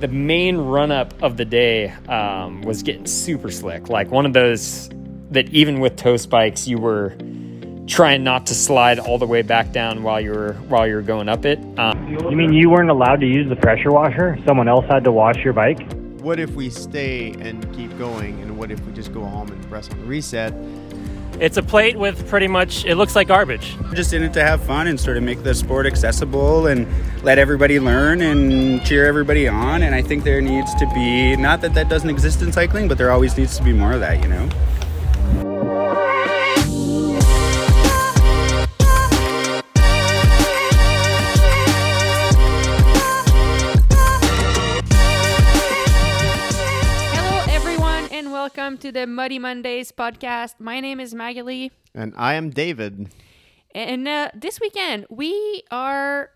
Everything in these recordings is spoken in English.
the main run up of the day um, was getting super slick. Like one of those that even with toe spikes, you were trying not to slide all the way back down while you were while you were going up it. Um, You mean you weren't allowed to use the pressure washer? Someone else had to wash your bike? What if we stay and keep going, and what if we just go home and press on reset? It's a plate with pretty much, it looks like garbage. Just in it to have fun and sort of make the sport accessible and let everybody learn and cheer everybody on. And I think there needs to be, not that that doesn't exist in cycling, but there always needs to be more of that, you know? Welcome to the Muddy Mondays podcast. My name is Magali, And I am David. and uh, this weekend we are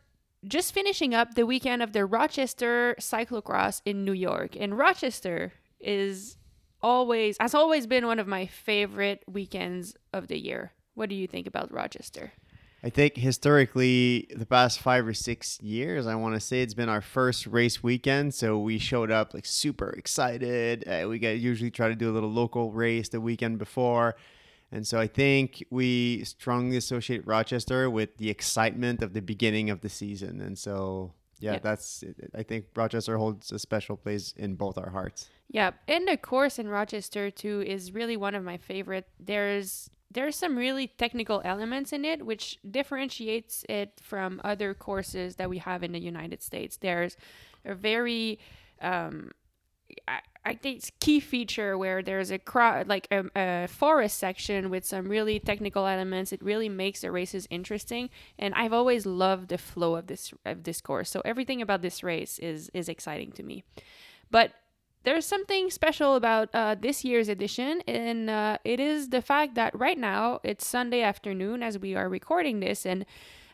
just finishing up the weekend of the Rochester Cyclocross in New York. And Rochester is always, has always been one of my favorite weekends of the year. What do you think about Rochester? I think historically, the past five or six years, I want to say it's been our first race weekend. So we showed up like super excited. Uh, we get usually try to do a little local race the weekend before. And so I think we strongly associate Rochester with the excitement of the beginning of the season. And so, yeah, Yeah. that's, I think Rochester holds a special place in both our hearts. Yeah, and the course in Rochester too is really one of my favorite. There's there's some really technical elements in it which differentiates it from other courses that we have in the United States. There's a very um I, I think it's key feature where there's a like a, a forest section with some really technical elements. It really makes the races interesting, and I've always loved the flow of this of this course. So everything about this race is is exciting to me. But there's something special about uh, this year's edition, and uh, it is the fact that right now it's Sunday afternoon as we are recording this, and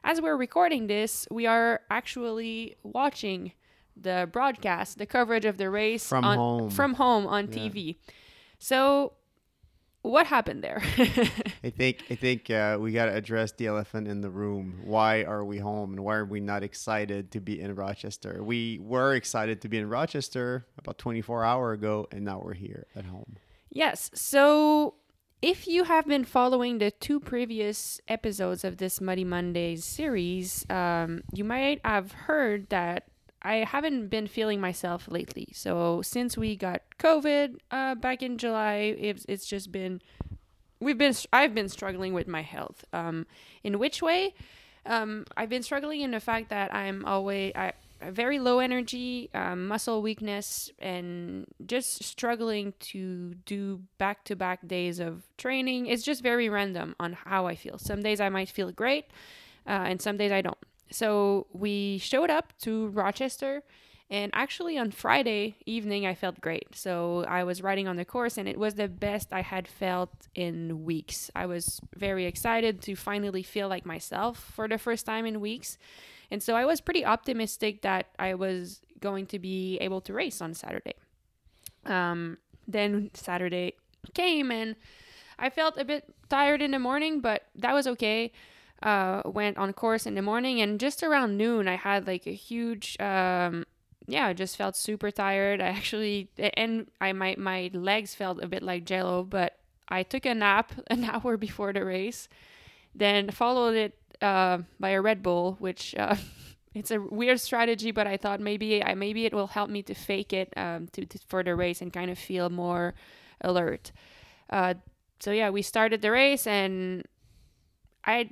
as we're recording this, we are actually watching the broadcast, the coverage of the race From on, home. from home on Yeah. TV. So, what happened there? I think I think uh, we got to address the elephant in the room. Why are we home, and why are we not excited to be in Rochester? We were excited to be in Rochester about 24 hour ago, and now we're here at home. Yes. So if you have been following the two previous episodes of this Muddy Mondays series, um, you might have heard that I haven't been feeling myself lately. So since we got COVID uh, back in July, it's, it's just been we've been I've been struggling with my health. Um, in which way? Um, I've been struggling in the fact that I'm always I very low energy, um, muscle weakness, and just struggling to do back to back days of training. It's just very random on how I feel. Some days I might feel great, uh, and some days I don't. So we showed up to Rochester. And actually, on Friday evening, I felt great. So I was riding on the course, and it was the best I had felt in weeks. I was very excited to finally feel like myself for the first time in weeks. And so I was pretty optimistic that I was going to be able to race on Saturday. Um, then Saturday came, and I felt a bit tired in the morning, but that was okay. Uh, went on course in the morning, and just around noon, I had like a huge, um, yeah, I just felt super tired. I actually, and I my my legs felt a bit like Jello, but I took a nap an hour before the race, then followed it uh, by a Red Bull, which. Uh, It's a weird strategy, but I thought maybe I maybe it will help me to fake it um, to, to for the race and kind of feel more alert. Uh, so yeah, we started the race and I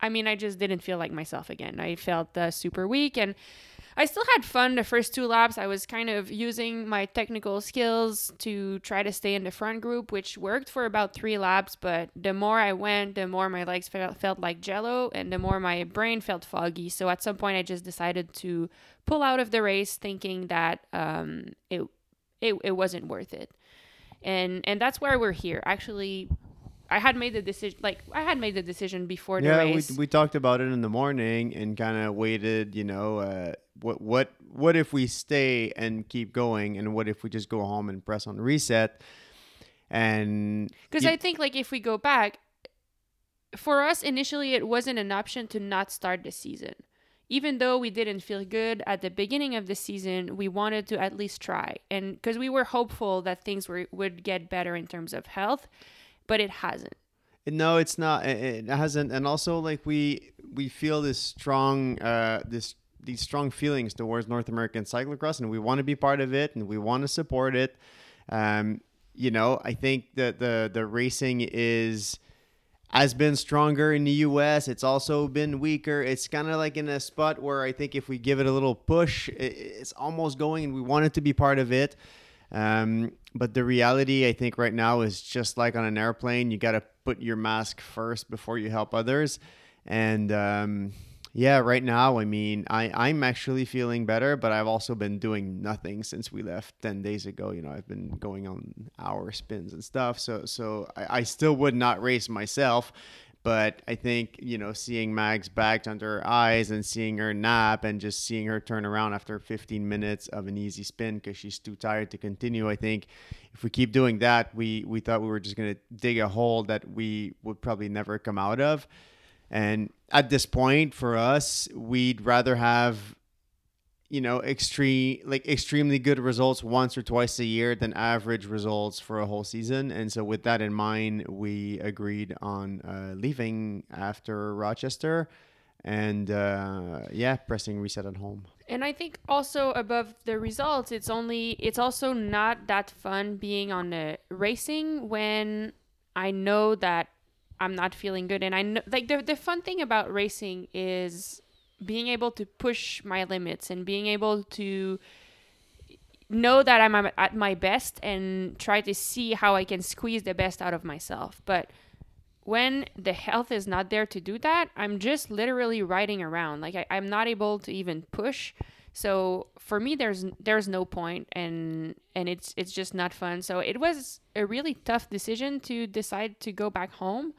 I mean I just didn't feel like myself again. I felt uh, super weak and I still had fun the first two laps. I was kind of using my technical skills to try to stay in the front group, which worked for about three laps. But the more I went, the more my legs felt, felt like jello and the more my brain felt foggy. So at some point, I just decided to pull out of the race thinking that um, it, it, it wasn't worth it. And, and that's why we're here. Actually, I had made the decision, like I had made the decision before the yeah, race. we we talked about it in the morning and kind of waited. You know, uh, what what what if we stay and keep going, and what if we just go home and press on reset? And Because I think like if we go back, for us initially it wasn't an option to not start the season. even though we didn't feel good at the beginning of the season, we wanted to at least try. And because we were hopeful that things were, would get better in terms of health, but it hasn't. No, it's not. It it hasn't. And also, like we we feel this strong, uh, this these strong feelings towards North American cyclocross, and we want to be part of it, and we want to support it. Um, you know, I think that the the racing is has been stronger in the US. It's also been weaker. It's kind of like in a spot where I think if we give it a little push, it's almost going and we want it to be part of it. Um, but the reality, I think, right now is just like on an airplane, you got to put your mask first before you help others. And um, yeah, right now, I mean, I, I'm actually feeling better, but I've also been doing nothing since we left 10 days ago. You know, I've been going on hour spins and stuff. So, so I, I still would not race myself. But I think, you know, seeing Mags back under her eyes and seeing her nap and just seeing her turn around after 15 minutes of an easy spin because she's too tired to continue, I think if we keep doing that, we, we thought we were just going to dig a hole that we would probably never come out of. And at this point, for us, we'd rather have, you know, extreme like extremely good results once or twice a year than average results for a whole season. And so, with that in mind, we agreed on uh, leaving after Rochester, and uh, yeah, pressing reset at home. And I think also above the results, it's only it's also not that fun being on the racing when I know that I'm not feeling good. And I know, like, the, the fun thing about racing is being able to push my limits and being able to know that I'm at my best and try to see how I can squeeze the best out of myself. But when the health is not there to do that, I'm just literally riding around. Like I, I'm not able to even push. So for me, there's there's no point, and and it's it's just not fun. So it was a really tough decision to decide to go back home.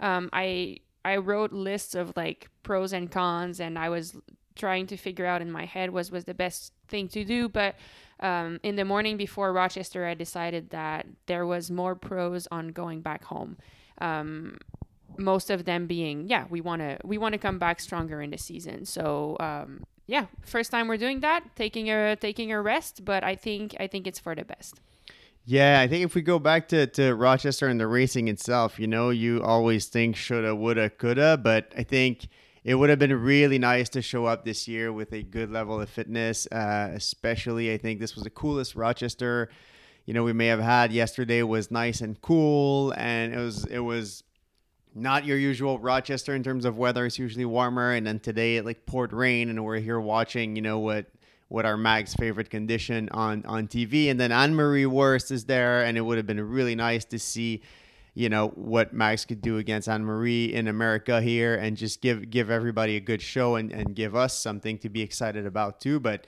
Um, I I wrote lists of like pros and cons, and I was trying to figure out in my head was was the best thing to do. But um, in the morning before Rochester, I decided that there was more pros on going back home. Um, most of them being, yeah, we want to we want to come back stronger in the season. So um, yeah, first time we're doing that, taking a taking a rest, but I think I think it's for the best. Yeah, I think if we go back to, to Rochester and the racing itself, you know, you always think shoulda, woulda, coulda, but I think it would have been really nice to show up this year with a good level of fitness. Uh, especially, I think this was the coolest Rochester. You know, we may have had yesterday was nice and cool, and it was it was not your usual Rochester in terms of weather. It's usually warmer, and then today it like poured rain, and we're here watching, you know, what what our Mag's favorite condition on on TV, and then Annemarie Worst is there, and it would have been really nice to see, you know, what Mags could do against Anne Marie in America here, and just give give everybody a good show and and give us something to be excited about too, but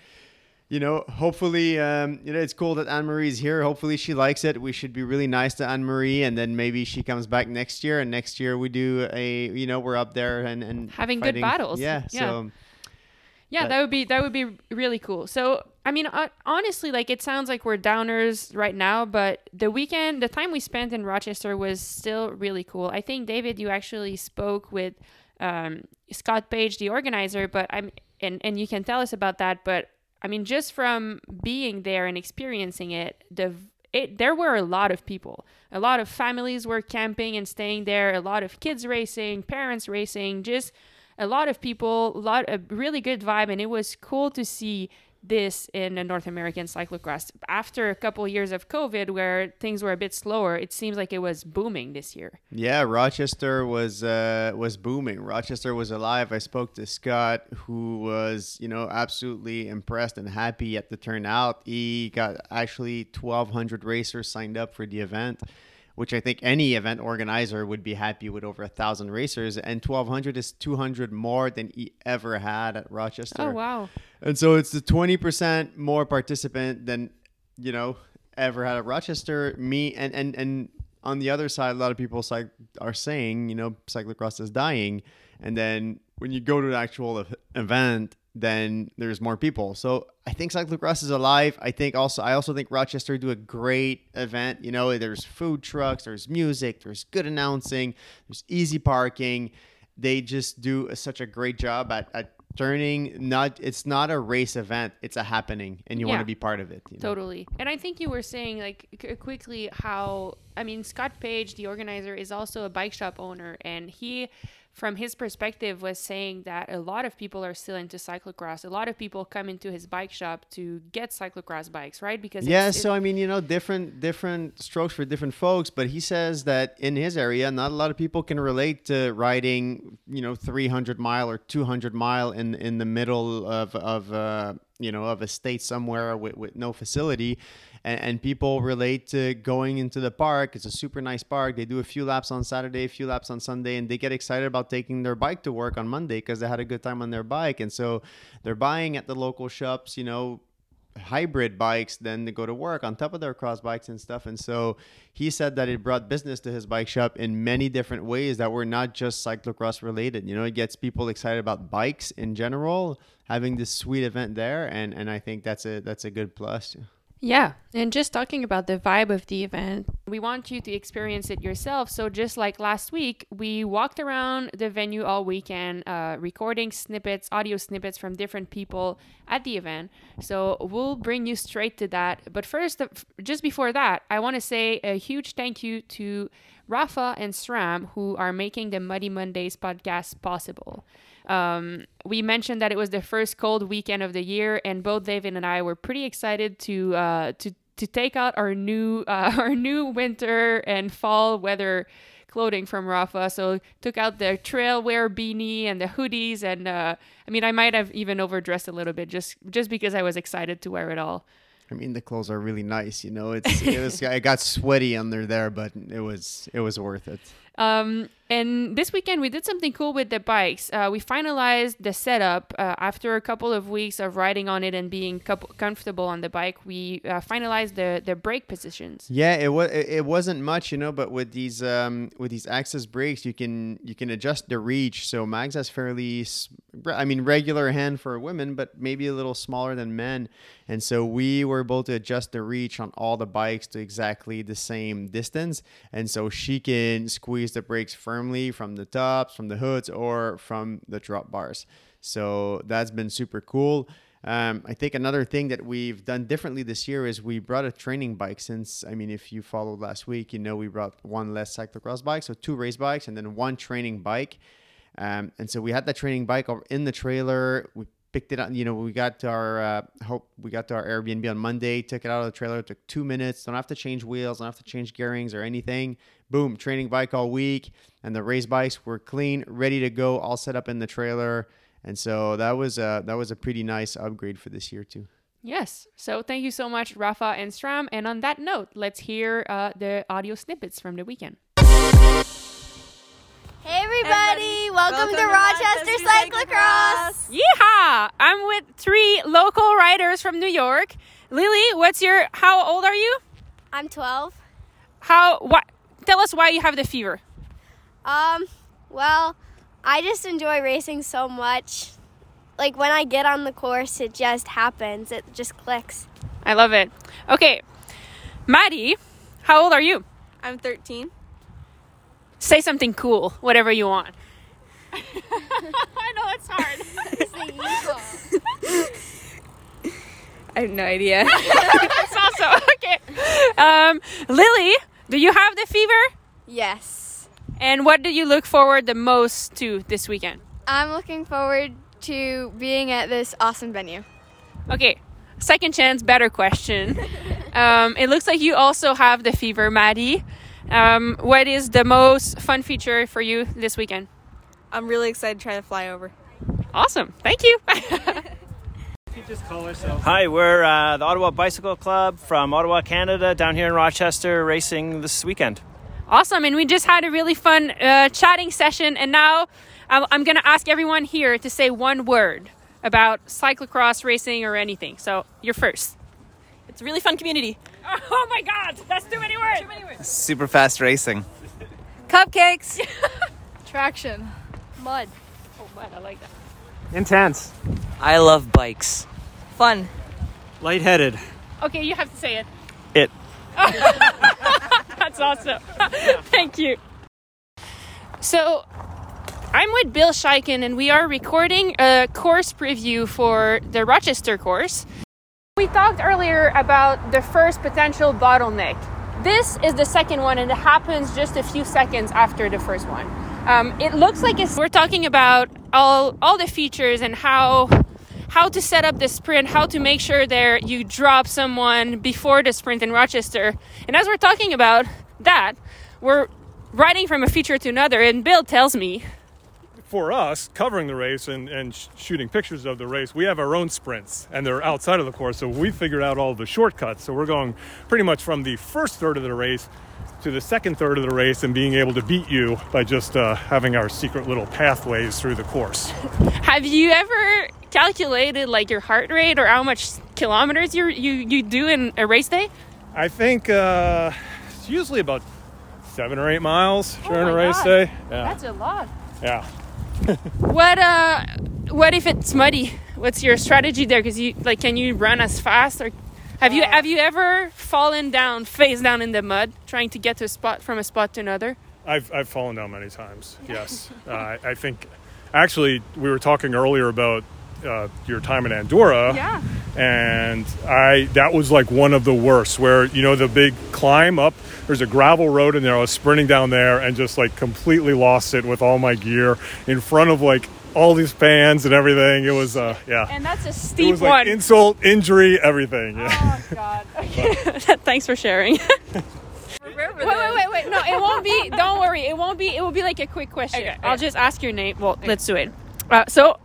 you know, hopefully, um, you know, it's cool that Anne Marie's here. Hopefully, she likes it. We should be really nice to Anne Marie, and then maybe she comes back next year, and next year we do a, you know, we're up there and and having fighting. good battles. Yeah, yeah. so yeah, But- that would be that would be really cool. So, I mean, uh, honestly, like it sounds like we're downers right now, but the weekend, the time we spent in Rochester was still really cool. I think David, you actually spoke with um, Scott Page, the organizer, but I'm and and you can tell us about that. But I mean, just from being there and experiencing it, the it, there were a lot of people. A lot of families were camping and staying there. A lot of kids racing, parents racing, just a lot of people, a lot a really good vibe, and it was cool to see this in a North American cyclocross. After a couple years of COVID, where things were a bit slower, it seems like it was booming this year. Yeah, Rochester was uh, was booming. Rochester was alive. I spoke to Scott, who was you know absolutely impressed and happy at the turnout. He got actually 1,200 racers signed up for the event, which I think any event organizer would be happy with over a thousand racers. And 1,200 is 200 more than he ever had at Rochester. Oh wow! And so it's the 20% more participant than, you know, ever had at Rochester. Me and, and, and on the other side, a lot of people cyc- are saying, you know, cyclocross is dying. And then when you go to an actual event, then there's more people. So I think cyclocross is alive. I think also, I also think Rochester do a great event. You know, there's food trucks, there's music, there's good announcing, there's easy parking. They just do a, such a great job at, at turning not it's not a race event it's a happening and you want to be part of it you know? Totally. And I think you were saying, like, c- uh, quickly how, I mean, Scott Page, the organizer, is also a bike shop owner. And he, from his perspective, was saying that a lot of people are still into cyclocross. A lot of people come into his bike shop to get cyclocross bikes, right? Because yeah so i mean you know different different strokes for different folks but he says that in his area not a lot of people can relate to riding you know 300 mile or 200 mile in in the middle of of uh you know of a state somewhere with, with no facility and, and people relate to going into the park it's a super nice park they do a few laps on saturday a few laps on sunday and they get excited about taking their bike to work on monday because they had a good time on their bike and so they're buying at the local shops you know hybrid bikes then to go to work on top of their cross bikes and stuff. And so he said that it brought business to his bike shop in many different ways that were not just cyclocross related. You know, it gets people excited about bikes in general, having this sweet event there, and and I think that's a that's a good plus. Yeah, and just talking about the vibe of the event, we want you to experience it yourself. So, just like last week, we walked around the venue all weekend, uh, recording snippets, audio snippets from different people at the event. So, we'll bring you straight to that. But first, uh, just before that, I want to say a huge thank you to Rapha and SRAM, who are making the Muddy Mondays podcast possible. Um, we mentioned that it was the first cold weekend of the year, and both David and I were pretty excited to uh, to to take out our new uh, our new winter and fall weather clothing from Rapha. So took out the trail wear beanie and the hoodies, and uh, I mean I might have even overdressed a little bit just just because I was excited to wear it all. I mean, the clothes are really nice. You know, it's it was I got sweaty under there, but it was it was worth it. Um, and this weekend we did something cool with the bikes. Uh, we finalized the setup uh, after a couple of weeks of riding on it and being couple- comfortable on the bike. We uh, finalized the the brake positions. Yeah, it was it wasn't much, you know, but with these um with these AXS brakes, you can you can adjust the reach. So Mags has fairly, I mean, regular hand for women, but maybe a little smaller than men, and so we were able to adjust the reach on all the bikes to exactly the same distance, and so she can squeeze the brakes firmly from the tops, from the hoods, or from the drop bars. So that's been super cool. Um, I think another thing that we've done differently this year is we brought a training bike. Since I mean, if you followed last week, you know we brought one less cyclocross bike, so two race bikes, and then one training bike. Um, and so we had that training bike in the trailer. We picked it up. You know, we got to our uh, hope we got to our Airbnb on Monday. Took it out of the trailer. Took two minutes. Don't have to change wheels. Don't have to change gearings or anything. Boom, training bike all week, and the race bikes were clean, ready to go, all set up in the trailer. And so that was a that was a pretty nice upgrade for this year too. Yes. So thank you so much, Rapha and SRAM. And on that note, let's hear uh, the audio snippets from the weekend. Hey everybody, welcome, to, Rochester, Cyclocross. Yeehaw! I'm with three local riders from New York. Lily, what's your? How old are you? I'm 12. How? What? Tell us why you have the fever. Um, well, I just enjoy racing so much. Like when I get on the course, it just happens. It just clicks. I love it. Okay, Maddie, how old are you? I'm 13. Say something cool, whatever you want. I know it's hard. I have no idea. That's awesome. Okay. Um, Lily, do you have the fever? yes. And what do you look forward the most to this weekend? I'm looking forward to being at this awesome venue. Okay, second chance, better question. um, it looks like you also have the fever, Maddie. Um, what is the most fun feature for you this weekend? I'm really excited to try to fly over. Awesome. Thank you. Hi, we're uh, the Ottawa Bicycle Club from Ottawa, Canada, down here in Rochester, racing this weekend. awesome. And we just had a really fun uh, chatting session. And now I'm, I'm going to ask everyone here to say one word about cyclocross racing or anything. So you're first. It's a really fun community. Oh my God, that's too many words. Too many words. Super fast racing. Cupcakes. Traction. Mud. Oh, man, I like that. Intense. I love bikes. Fun. Lightheaded. Okay, you have to say it. It. That's awesome. Thank you. So, I'm with Bill Schieken, and we are recording a course preview for the Rochester course. We talked earlier about the first potential bottleneck. This is the second one, and it happens just a few seconds after the first one. Um, it looks like we're talking about all all the features and how how to set up the sprint, how to make sure there you drop someone before the sprint in Rochester. And as we're talking about that, we're riding from a feature to another, and Bill tells me for us covering the race and, and sh- shooting pictures of the race, we have our own sprints and they're outside of the course. So we figured out all the shortcuts. So we're going pretty much from the first third of the race to the second third of the race and being able to beat you by just uh, having our secret little pathways through the course. Have you ever calculated like your heart rate or how much kilometers you you you do in a race day? I think uh, it's usually about seven or eight miles Oh during my a race God. day. Yeah. That's a lot. yeah. What uh what if it's muddy? What's your strategy there cuz you like can you run as fast or have you have you ever fallen down face down in the mud trying to get to a spot from a spot to another? I've, I've fallen down many times. Yes, uh, I, I think. Actually, we were talking earlier about uh, your time in Andorra. Yeah. And I that was like one of the worst. Where you know the big climb up. There's a gravel road in there. I was sprinting down there and just like completely lost it with all my gear in front of like all these fans and everything. It was uh yeah. And that's a it steep was like one. insult, injury, everything. Yeah. Oh god. okay. Thanks for sharing. wait, wait, wait, wait. No, it won't be. Don't worry. It won't be. It will be like a quick question. Okay, I'll just ask your name. Well, let's do it. Uh, so,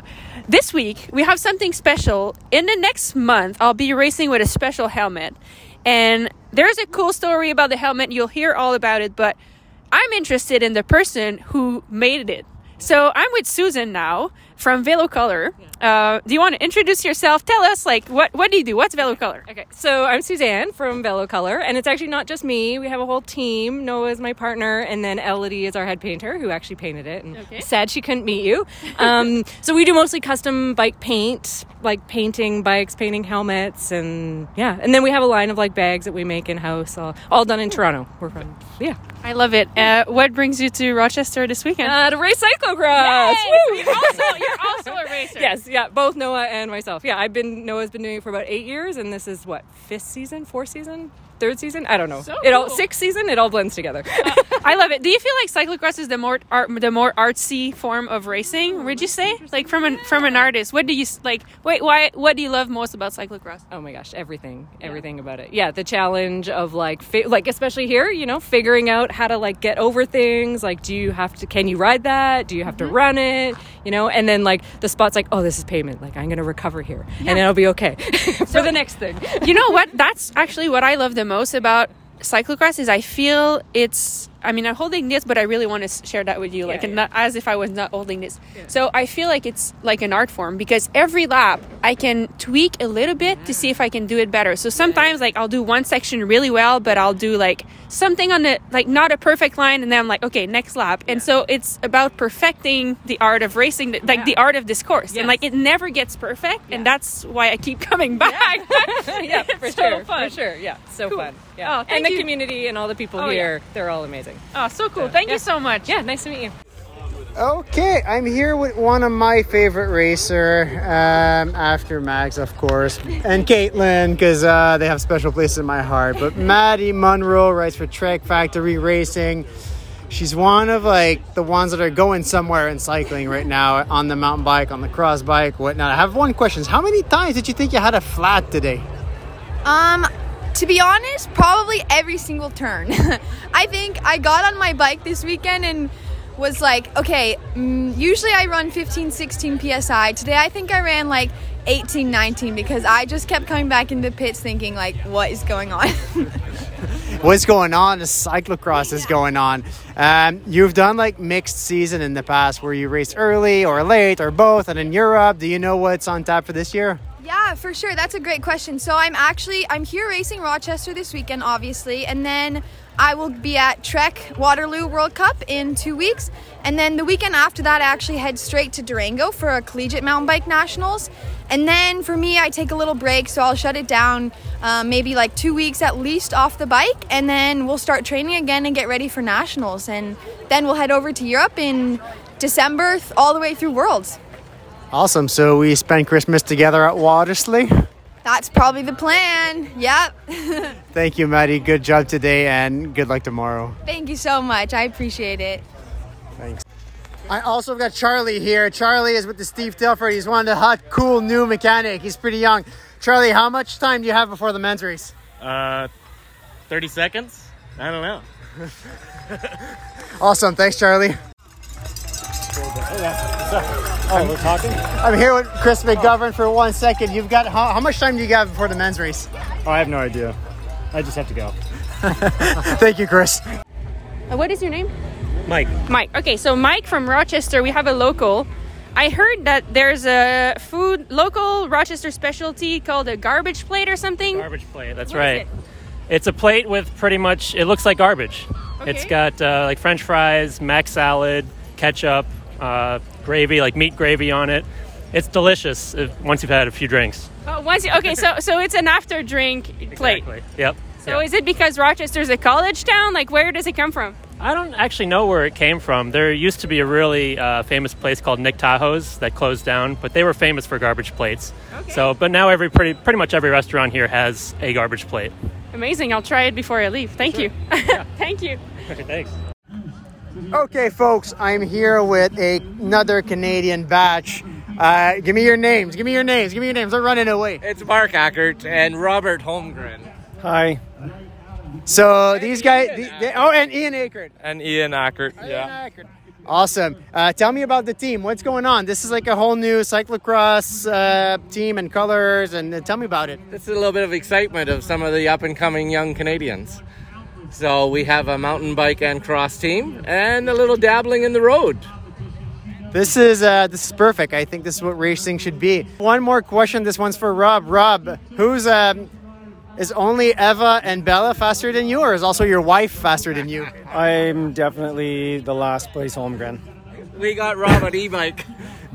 this week we have something special. In the next month, I'll be racing with a special helmet, and there's a cool story about the helmet. You'll hear all about it, but I'm interested in the person who made it. So I'm with Susan now from Velo Color. Uh, do you want to introduce yourself? Tell us, like, what what do you do? What's Velo Color? Okay, so I'm Suzanne from Velo Color, and it's actually not just me. We have a whole team. Noah is my partner, and then Elodie is our head painter, who actually painted it. And Okay. sad she couldn't meet you. Um, so we do mostly custom bike paint, like painting bikes, painting helmets, and yeah. And then we have a line of like bags that we make in house, all, all done in Toronto. We're from yeah. I love it. Uh, what brings you to Rochester this weekend? Uh, to race cyclocross. Yay! Also, you're also a racer. Yes, yeah, both Noah and myself. Yeah, I've been Noah's been doing it for about eight years, and this is what fifth season, fourth season, third season. I don't know. So it all cool. sixth season. It all blends together. I love it. Do you feel like cyclocross is the more art, the more artsy form of racing? Oh, would you say, like from an from an artist? What do you like? Wait, why? What do you love most about cyclocross? oh my gosh, everything, everything about it. Yeah, the challenge of like, fi- like especially here, you know, figuring out how to like get over things. Like, do you have to? Can you ride that? Do you have to mm-hmm. run it? You know, and then like the spots, like, oh, this is pavement. Like, I'm gonna recover here, and it'll be okay for the next thing. you know what? That's actually what I love the most about cyclocross is I feel it's. I mean, I'm holding this, but I really want to share that with you, like, Yeah, and not as if I was not holding this. So I feel like it's like an art form because every lap I can tweak a little bit to see if I can do it better. So sometimes, like, I'll do one section really well, but I'll do like something on the like not a perfect line, and then I'm like, okay, next lap. And so it's about perfecting the art of racing, the- like the art of this course, and like it never gets perfect, and that's why I keep coming back. yeah, for so sure, for sure. Yeah, so Cool. fun. Yeah, Oh, and the you. community and all the people Oh, yeah. here, they're all amazing. Oh, so cool. Thank you so much. Yeah, nice to meet you. Okay, I'm here with one of my favorite racer, um, after Max, of course, and Caitlin, because uh, they have special places in my heart. But Maddie Munro writes for Trek Factory Racing. She's one of like the ones that are going somewhere in cycling right now on the mountain bike, on the cross bike, whatnot. I have one question: How many times did you think you had a flat today? Um, to be honest, probably every single turn. I think I got on my bike this weekend and was like, okay, mm, usually I run 15, 16 psi. Today I think I ran like 18, 19 because I just kept coming back into pits thinking like, what is going on? what's going on. The cyclocross is going on. Um, you've done like mixed season in the past where you race early or late or both. And in Europe, do you know what's on tap for this year? Yeah, for sure. That's a great question. So I'm actually I'm here racing Rochester this weekend, obviously, and then I will be at Trek Waterloo World Cup in two weeks, and then the weekend after that, I actually head straight to Durango for a collegiate mountain bike nationals, and then for me, I take a little break, so I'll shut it down, um, maybe like two weeks at least off the bike, and then we'll start training again and get ready for nationals, and then we'll head over to Europe in December all the way through Worlds. Awesome. So we spent Christmas together at Watersley. That's probably the plan. Yep. Thank you, Maddie. Good job today, and good luck tomorrow. Thank you so much. I appreciate it. Thanks. I also got Charlie here. Charlie is with the Steve Tilford. He's one of the hot, cool new mechanic. He's pretty young. Charlie, how much time do you have before the men's race? Uh, 30 seconds? I don't know. Awesome. Thanks, Charlie. Oh, we're talking? I'm here with Chris McGovern for one second. You've got how, how much time do you have before the men's race? Oh, I have no idea. I just have to go. Thank you, Chris. Uh, What is your name? Mike. Mike. Okay, so Mike from Rochester, we have a local. I heard that there's a food local Rochester specialty called a garbage plate or something. Garbage plate, that's What right. is it? It's a plate with pretty much, it looks like garbage. It's got uh, like french fries, mac salad, ketchup, uh, gravy, like meat gravy on it. It's delicious if, once you've had a few drinks. Oh, once you, okay, so so it's an after drink plate. Exactly. Yep. So is it because Rochester's a college town? Like where does it come from? I don't actually know where it came from. There used to be a really uh, famous place called Nick Tahou's that closed down, but they were famous for garbage plates. Okay. So, but now every pretty pretty much every restaurant here has a garbage plate. Amazing. I'll try it before I leave. Thank you. Thank you. Okay, thanks. Okay, folks, I'm here with a, another Canadian batch. Uh, give me your names. Give me your names. Give me your names. They're running away. It's Mark Ackert and Robert Holmgren. Hi. So these guys. the- they- oh, and Ian Ackert. And Ian Ackert. Yeah. Awesome. Uh, tell me about the team. What's going on? This is like a whole new cyclocross uh, team and colors, and uh, tell me about it. It's a little bit of excitement of some of the up and coming young Canadians. So we have a mountain bike and cross team and a little dabbling in the road. This is uh, this is perfect. I think this is what racing should be. One more question. This one's for Rob. Rob, who's um, is only Eva and Bella faster than you, or is also your wife faster than you? I'm definitely the last place Holmgren. We got Rob an e-bike.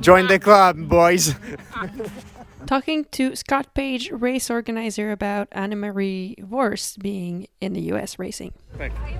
Join the club, boys. Talking to Scott Page, race organizer, about Annemarie Worst being in the U.S. racing.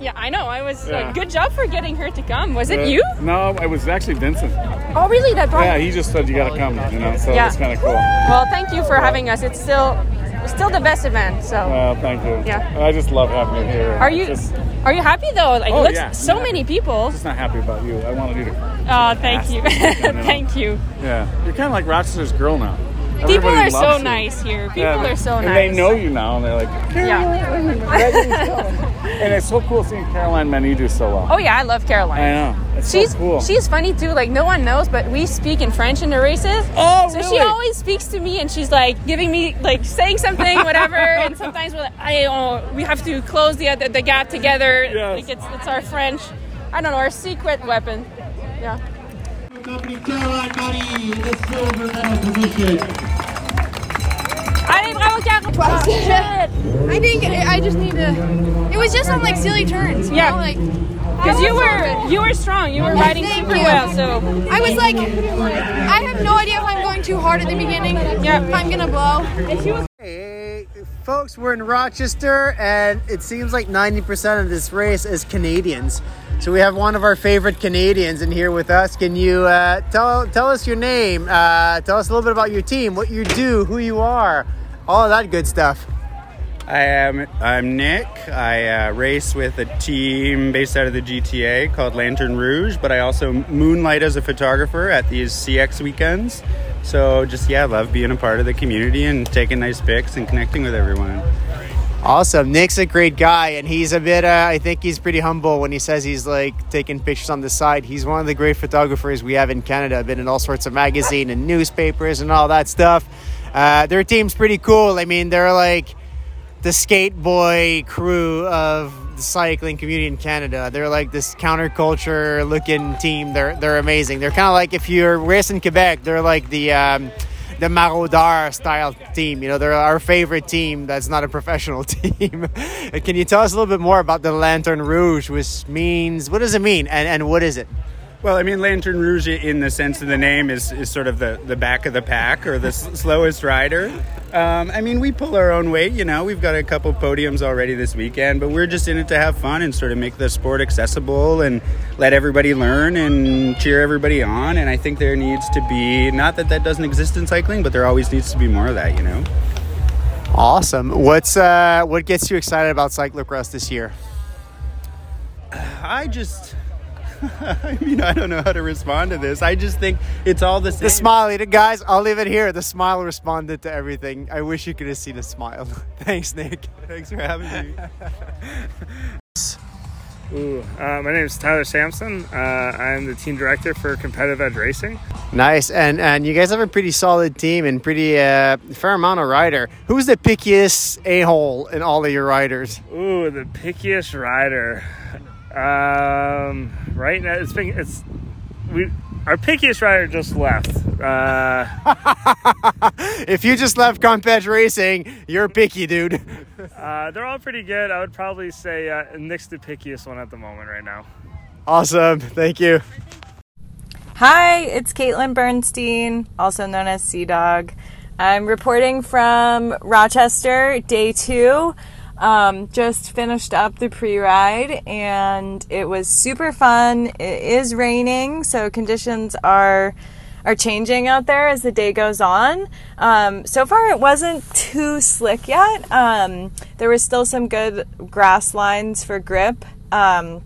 Yeah, I know. I was Yeah. uh, good job for getting her to come. Was it Uh, you? No, it was actually Vincent. Oh, really? That brought Yeah, he just said you gotta come, you know, so Yeah. it's kind of cool. Well, thank you for having us. It's still still the best event. So, Well, thank you. Yeah. I just love having you here. are you Just, are you happy though? Like, Oh, looks yeah. so many people. just not happy about you. I wanted you to. Oh, thank you, me, you know. thank you. Yeah, you're kind of like Rochester's girl now. People are so you. nice here. People Yeah, are so and nice. they know you now, and they're like, Yeah. and it's so cool seeing Caroline Mani do so well. Oh yeah, I love Caroline. I know. It's she's so cool. she's funny too. Like no one knows, but we speak in French in the races. Oh, So she always speaks to me, and she's like giving me like saying something, whatever. and sometimes we're like, I oh, we have to close the the, the gap together. Yes. Like it's it's our French. I don't know our secret weapon. Yeah. Caroline Mani in the silver medal position. Allez, bravo, Caro! I think I just need to. It was just on like silly turns. You Yeah. Know, like Because you were you were strong. You were Yeah, riding thank super you. well. So I was like, I have no idea if I'm going too hard at the beginning. Yeah. If I'm gonna blow. Hey, folks, we're in Rochester, and it seems like 90% of this race is Canadians. So we have one of our favorite Canadians in here with us. Can you uh, tell tell us your name? Uh, tell us a little bit about your team, what you do, who you are, all of that good stuff. I am I'm Nick. I uh, race with a team based out of the GTA called Lantern Rouge, but I also moonlight as a photographer at these CX weekends. So just yeah, I love being a part of the community and taking nice pics and connecting with everyone. Awesome. Nick's a great guy, and he's a bit, uh, I think he's pretty humble when he says he's like taking pictures on the side. He's one of the great photographers we have in Canada. Been in all sorts of magazine and newspapers and all that stuff. Uh, their team's pretty cool. I mean, they're like the skate boy crew of the cycling community in Canada. They're like this counterculture looking team. They're they're amazing. They're kind of like if you're racing Quebec, they're like the um, the Maraudeur style team. You know, they're our favorite team that's not a professional team. Can you tell us a little bit more about the Lantern Rouge, which means what does it mean and, and what is it? Well, I mean, Lantern Rouge, in the sense of the name, is, is sort of the, the back of the pack or the s- slowest rider. Um, I mean, we pull our own weight, you know. We've got a couple podiums already this weekend, but we're just in it to have fun and sort of make the sport accessible and let everybody learn and cheer everybody on. And I think there needs to be, not that that doesn't exist in cycling, but there always needs to be more of that, you know. Awesome. What's uh, what gets you excited about cyclocross this year? I just. I mean, I don't know how to respond to this. I just think it's all the same. The smiley, the guys. I'll leave it here. The smile responded to everything. I wish you could have seen the smile. Thanks, Nick. Thanks for having me. Ooh, uh, my name is Tyler Sampson. Uh, I'm the team director for Competitive Edge Racing. Nice, and and you guys have a pretty solid team and pretty uh, fair amount of rider. Who's the pickiest a hole in all of your riders? Ooh, the pickiest rider. Um, right now, it's been it's we our pickiest rider just left. Uh, if you just left Comp Edge Racing, you're picky, dude. uh, they're all pretty good. I would probably say uh, Nick's the pickiest one at the moment right now. Awesome, thank you. Hi, it's Caitlin Bernstein, also known as Sea Dog. I'm reporting from Rochester, day two. Um, just finished up the pre ride and it was super fun. It is raining, so conditions are are changing out there as the day goes on. Um, so far, it wasn't too slick yet. Um, there was still some good grass lines for grip. Um,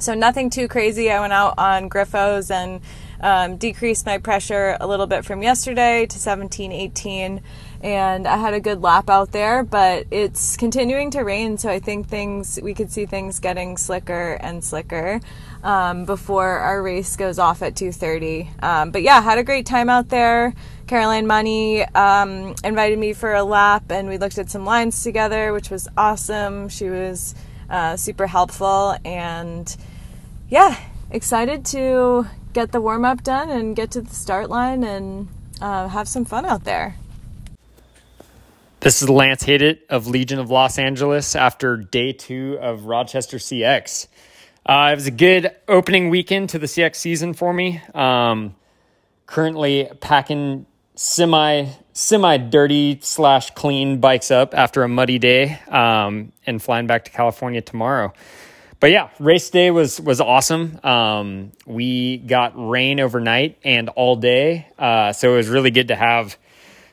so nothing too crazy. I went out on Grifos and um, decreased my pressure a little bit from yesterday to 17, 18 and I had a good lap out there, but it's continuing to rain, so I think things we could see things getting slicker and slicker um, before our race goes off at 2:30. Um, but yeah, had a great time out there. Caroline Mani um, invited me for a lap, and we looked at some lines together, which was awesome. She was uh, super helpful, and yeah, excited to get the warm up done and get to the start line and uh, have some fun out there. This is Lance Haidet of Legion of Los Angeles after day two of Rochester CX. Uh, it was a good opening weekend to the CX season for me. Um, currently packing semi semi dirty slash clean bikes up after a muddy day um, and flying back to California tomorrow. But yeah, race day was was awesome. Um, we got rain overnight and all day, uh, so it was really good to have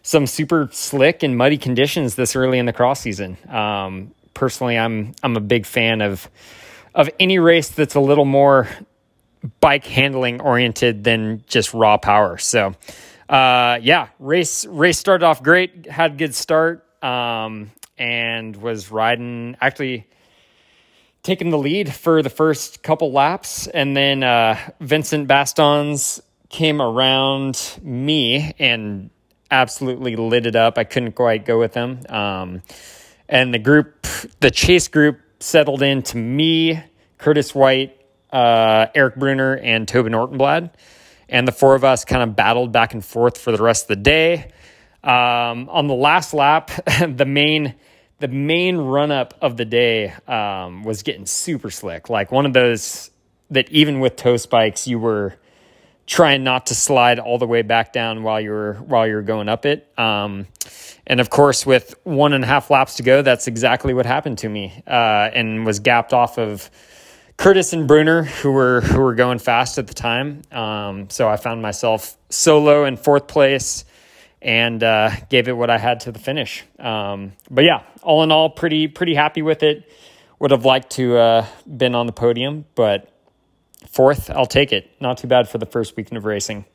some super slick and muddy conditions this early in the cross season. Um, personally, I'm I'm a big fan of of any race that's a little more bike handling oriented than just raw power. So, uh, yeah, race race started off great, had a good start, um, and was riding actually taking the lead for the first couple laps, and then uh, Vincent Baestaens came around me and absolutely lit it up. I couldn't quite go with them. Um, and the group, the chase group, settled into me, Curtis White, uh, Eric Brunner, and Tobin Ortenblad. And the four of us kind of battled back and forth for the rest of the day. Um, on the last lap, the main the main run up of the day um, was getting super slick, like one of those that even with toe spikes you were trying not to slide all the way back down while you're while you're going up it. Um, and of course, with one and a half laps to go, that's exactly what happened to me, uh, and was gapped off of Curtis and Brunner, who were who were going fast at the time. Um, so I found myself solo in fourth place and uh, gave it what I had to the finish. Um, but yeah, all in all, pretty pretty happy with it. Would have liked to uh, been on the podium, but fourth, I'll take it. Not too bad for the first weekend of racing.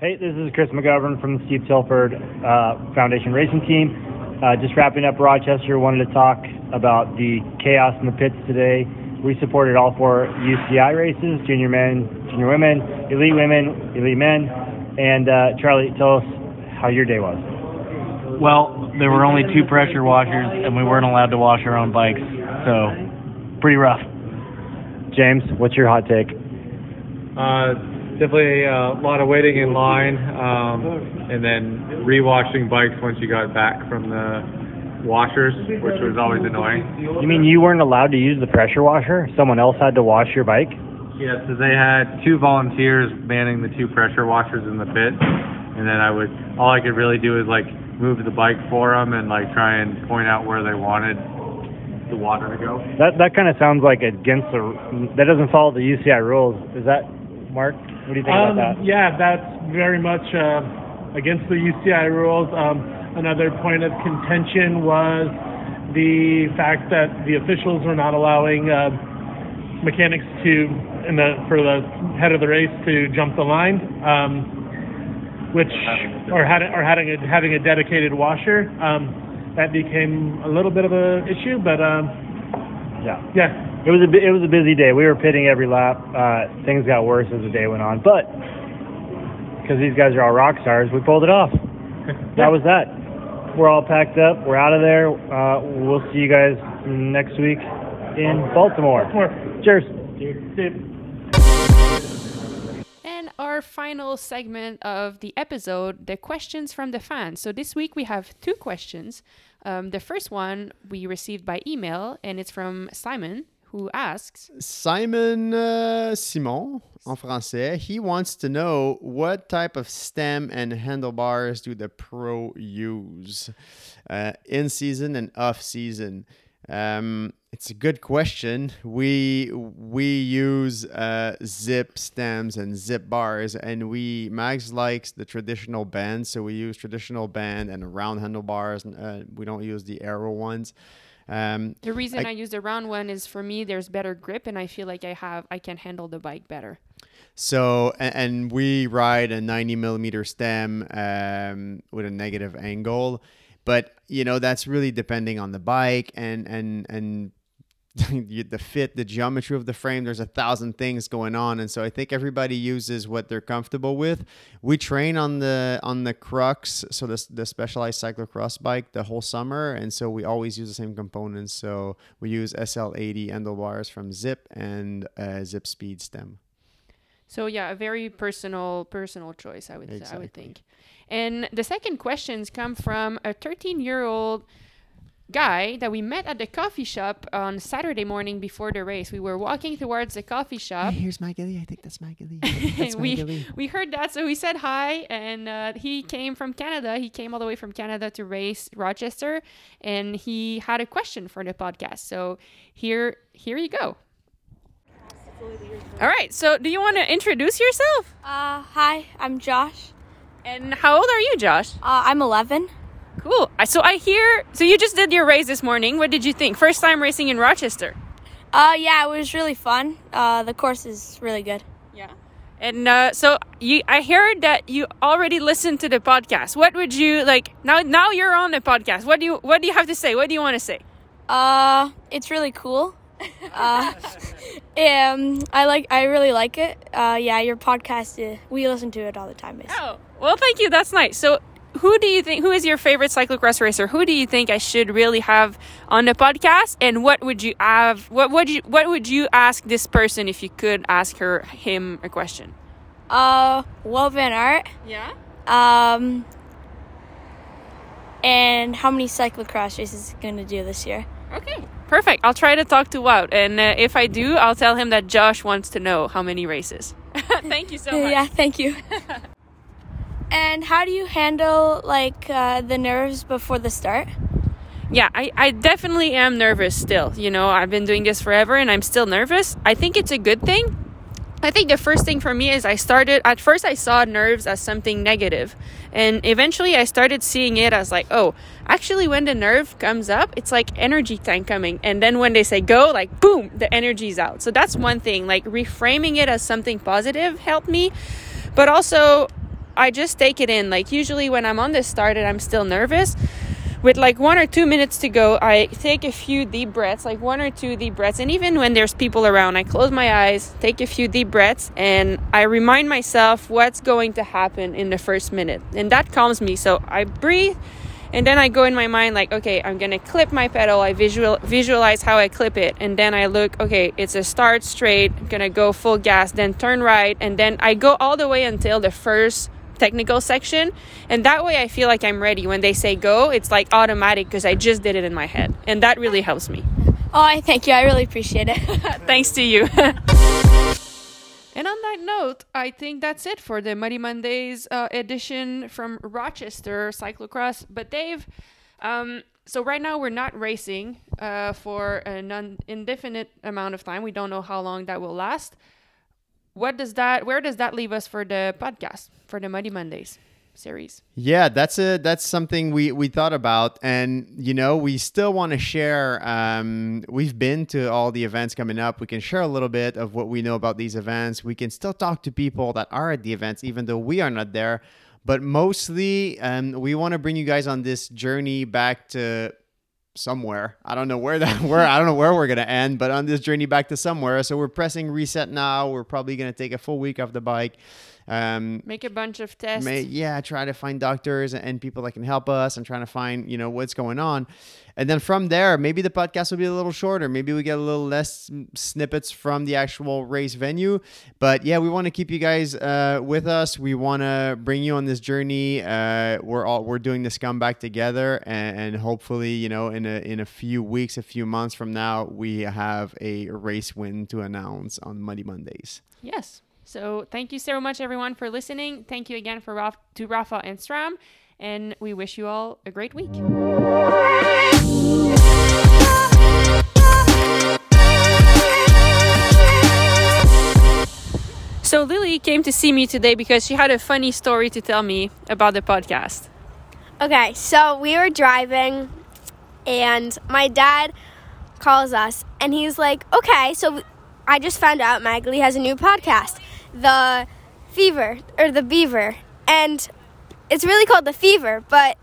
Hey, this is Chris McGovern from the Steve Tilford uh, Foundation Racing Team. Uh, just wrapping up Rochester, wanted to talk about the chaos in the pits today. We supported all four UCI races: junior men, junior women, elite women, elite men. And uh, Charlie, tell us how your day was. Well, there were only two pressure washers, and we weren't allowed to wash our own bikes, so pretty rough. James, what's your hot take? Uh, definitely a lot of waiting in line, um, and then rewashing bikes once you got back from the washers, which was always annoying. You mean you weren't allowed to use the pressure washer? Someone else had to wash your bike? Yeah, so they had two volunteers manning the two pressure washers in the pit, and then I would all I could really do is like move the bike for them and like try and point out where they wanted the water to go. That that kind of sounds like against the that doesn't follow the UCI rules. Is that Mark? What do you think um, about that? Yeah, that's very much uh, against the UCI rules. Um, another point of contention was the fact that the officials were not allowing uh, mechanics to in the for the head of the race to jump the line, um, which or had or having a having a dedicated washer. Um, that became a little bit of a issue, but um, yeah, yeah, it was a it was a busy day. We were pitting every lap. Uh, things got worse as the day went on, but because these guys are all rock stars, we pulled it off. that was that. We're all packed up. We're out of there. Uh, we'll see you guys next week in Baltimore. Cheers. And our final segment of the episode, the questions from the fans. So this week we have two questions. Um, the first one we received by email, and it's from Simon, who asks Simon uh, Simon, en français, he wants to know what type of stem and handlebars do the pro use uh, in season and off season. Um, it's a good question. We we use uh, Zipp stems and Zipp bars, and we Max likes the traditional bend, so we use traditional bend and round handlebars. And, uh, we don't use the aero ones. Um, the reason I, I use the round one is for me there's better grip and I feel like I have I can handle the bike better. So and, and we ride a 90 millimeter stem um, with a negative angle, but you know that's really depending on the bike and and and the fit, the geometry of the frame. There's a thousand things going on, and so I think everybody uses what they're comfortable with. We train on the on the Crux, so the the Specialized cyclocross bike, the whole summer, and so we always use the same components. So we use SL80 handlebars from Zipp and uh, Zipp Speed stem. So yeah, a very personal personal choice, I would exactly. say, I would think. And the second questions come from a 13 year old guy that we met at the coffee shop on Saturday morning before the race. We were walking towards the coffee shop. Hey, here's Maggie. I think that's Maggie. That's we we heard that, so we said hi, and uh, he came from Canada. He came all the way from Canada to race Rochester, and he had a question for the podcast. So here here you go. All right. So do you want to introduce yourself? Uh, hi, I'm Josh. And how old are you, Josh? Uh, I'm 11. Cool. So I hear. So you just did your race this morning. What did you think? First time racing in Rochester. Uh, yeah, it was really fun. Uh, the course is really good. Yeah. And uh, so you, I heard that you already listened to the podcast. What would you like now? Now you're on the podcast. What do you What do you have to say? What do you want to say? Uh, it's really cool. uh, um, I like. I really like it. Uh, yeah, your podcast. Uh, we listen to it all the time. Basically. Oh, well, thank you. That's nice. So who do you think who is your favorite cyclocross racer? Who do you think i should really have on the podcast? And what would you have what would you what would you ask this person if you could ask her him a question? Uh Wout van Aert yeah. Um and how many cyclocross races is going to do this year? Okay perfect. I'll try to talk to Wout and uh, if i do i'll tell him that josh wants to know how many races. Thank you so much. yeah thank you And how do you handle like uh, the nerves before the start? Yeah, I, I definitely am nervous still. You know, I've been doing this forever and I'm still nervous. I think it's a good thing. I think the first thing for me is I started, at first, I saw nerves as something negative, And eventually, I started seeing it as like, oh, actually, when the nerve comes up, it's like energy tank coming. And then when they say go, like, boom, the energy's out. So that's one thing. Like, reframing it as something positive helped me. But also, I just take it in. Like usually when I'm on this start and I'm still nervous, with like one or two minutes to go, I take a few deep breaths, like one or two deep breaths. And even when there's people around, I close my eyes, take a few deep breaths, and I remind myself what's going to happen in the first minute. And that calms me. So I breathe, and then I go in my mind like, okay, I'm gonna clip my pedal. I visual visualize how I clip it, and then I look, okay, it's a start straight, I'm gonna go full gas, then turn right, and then I go all the way until the first technical section. And that way I feel like I'm ready. When they say go, it's like automatic because I just did it in my head. And that really helps me. Oh, I thank you. I really appreciate it. Thanks to you. And on that note, I think that's it for the Muddy Mondays uh, edition from Rochester Cyclocross. But Dave, um, so right now we're not racing uh, for an indefinite amount of time. We don't know how long that will last. What does that? Where does that leave us for the podcast for the Muddy Mondays series? Yeah, that's a that's something we we thought about, and you know we still want to share. Um, we've been to all the events coming up. We can share a little bit of what we know about these events. We can still talk to people that are at the events, even though we are not there. But mostly, um, we want to bring you guys on this journey back to somewhere. I don't know where that where I don't know where we're gonna end, but on this journey back to somewhere. So we're pressing reset now. We're probably gonna take a full week off the bike. Um, Make a bunch of tests. may, yeah, try to find doctors and people that can help us and trying to find, you know, what's going on. And then from there, maybe the podcast will be a little shorter. Maybe we get a little less snippets from the actual race venue. But yeah, we want to keep you guys uh, with us. We want to bring you on this journey. Uh, we're all we're doing this comeback together, and, and hopefully, you know, in a in a few weeks, a few months from now, we have a race win to announce on Muddy Mondays. Yes. So thank you so much, everyone, for listening. Thank you again for Raf- to Rapha and SRAM, and we wish you all a great week. So Lily came to see me today because she had a funny story to tell me about the podcast. Okay, so we were driving, and my dad calls us, and he's like, "Okay, so I just found out Maghalie has a new podcast, The Fever or The Beaver, and it's really called The Fever, but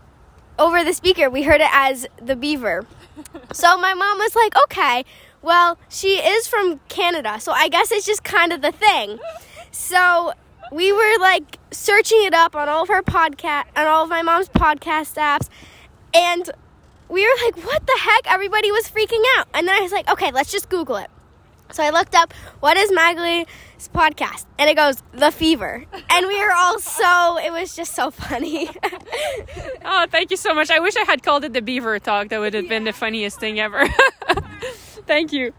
over the speaker we heard it as The Beaver." so my mom was like, "Okay, well, she is from Canada, so I guess it's just kind of the thing." So we were like searching it up on all of her podcast on all of my mom's podcast apps and we were like what the heck everybody was freaking out and then i was like okay let's just google it so i looked up what is Maghalie's podcast and it goes the fever and we were all so it was just so funny oh, thank you so much. I wish I had called it the Beaver Talk. That would have been the funniest thing ever. thank you.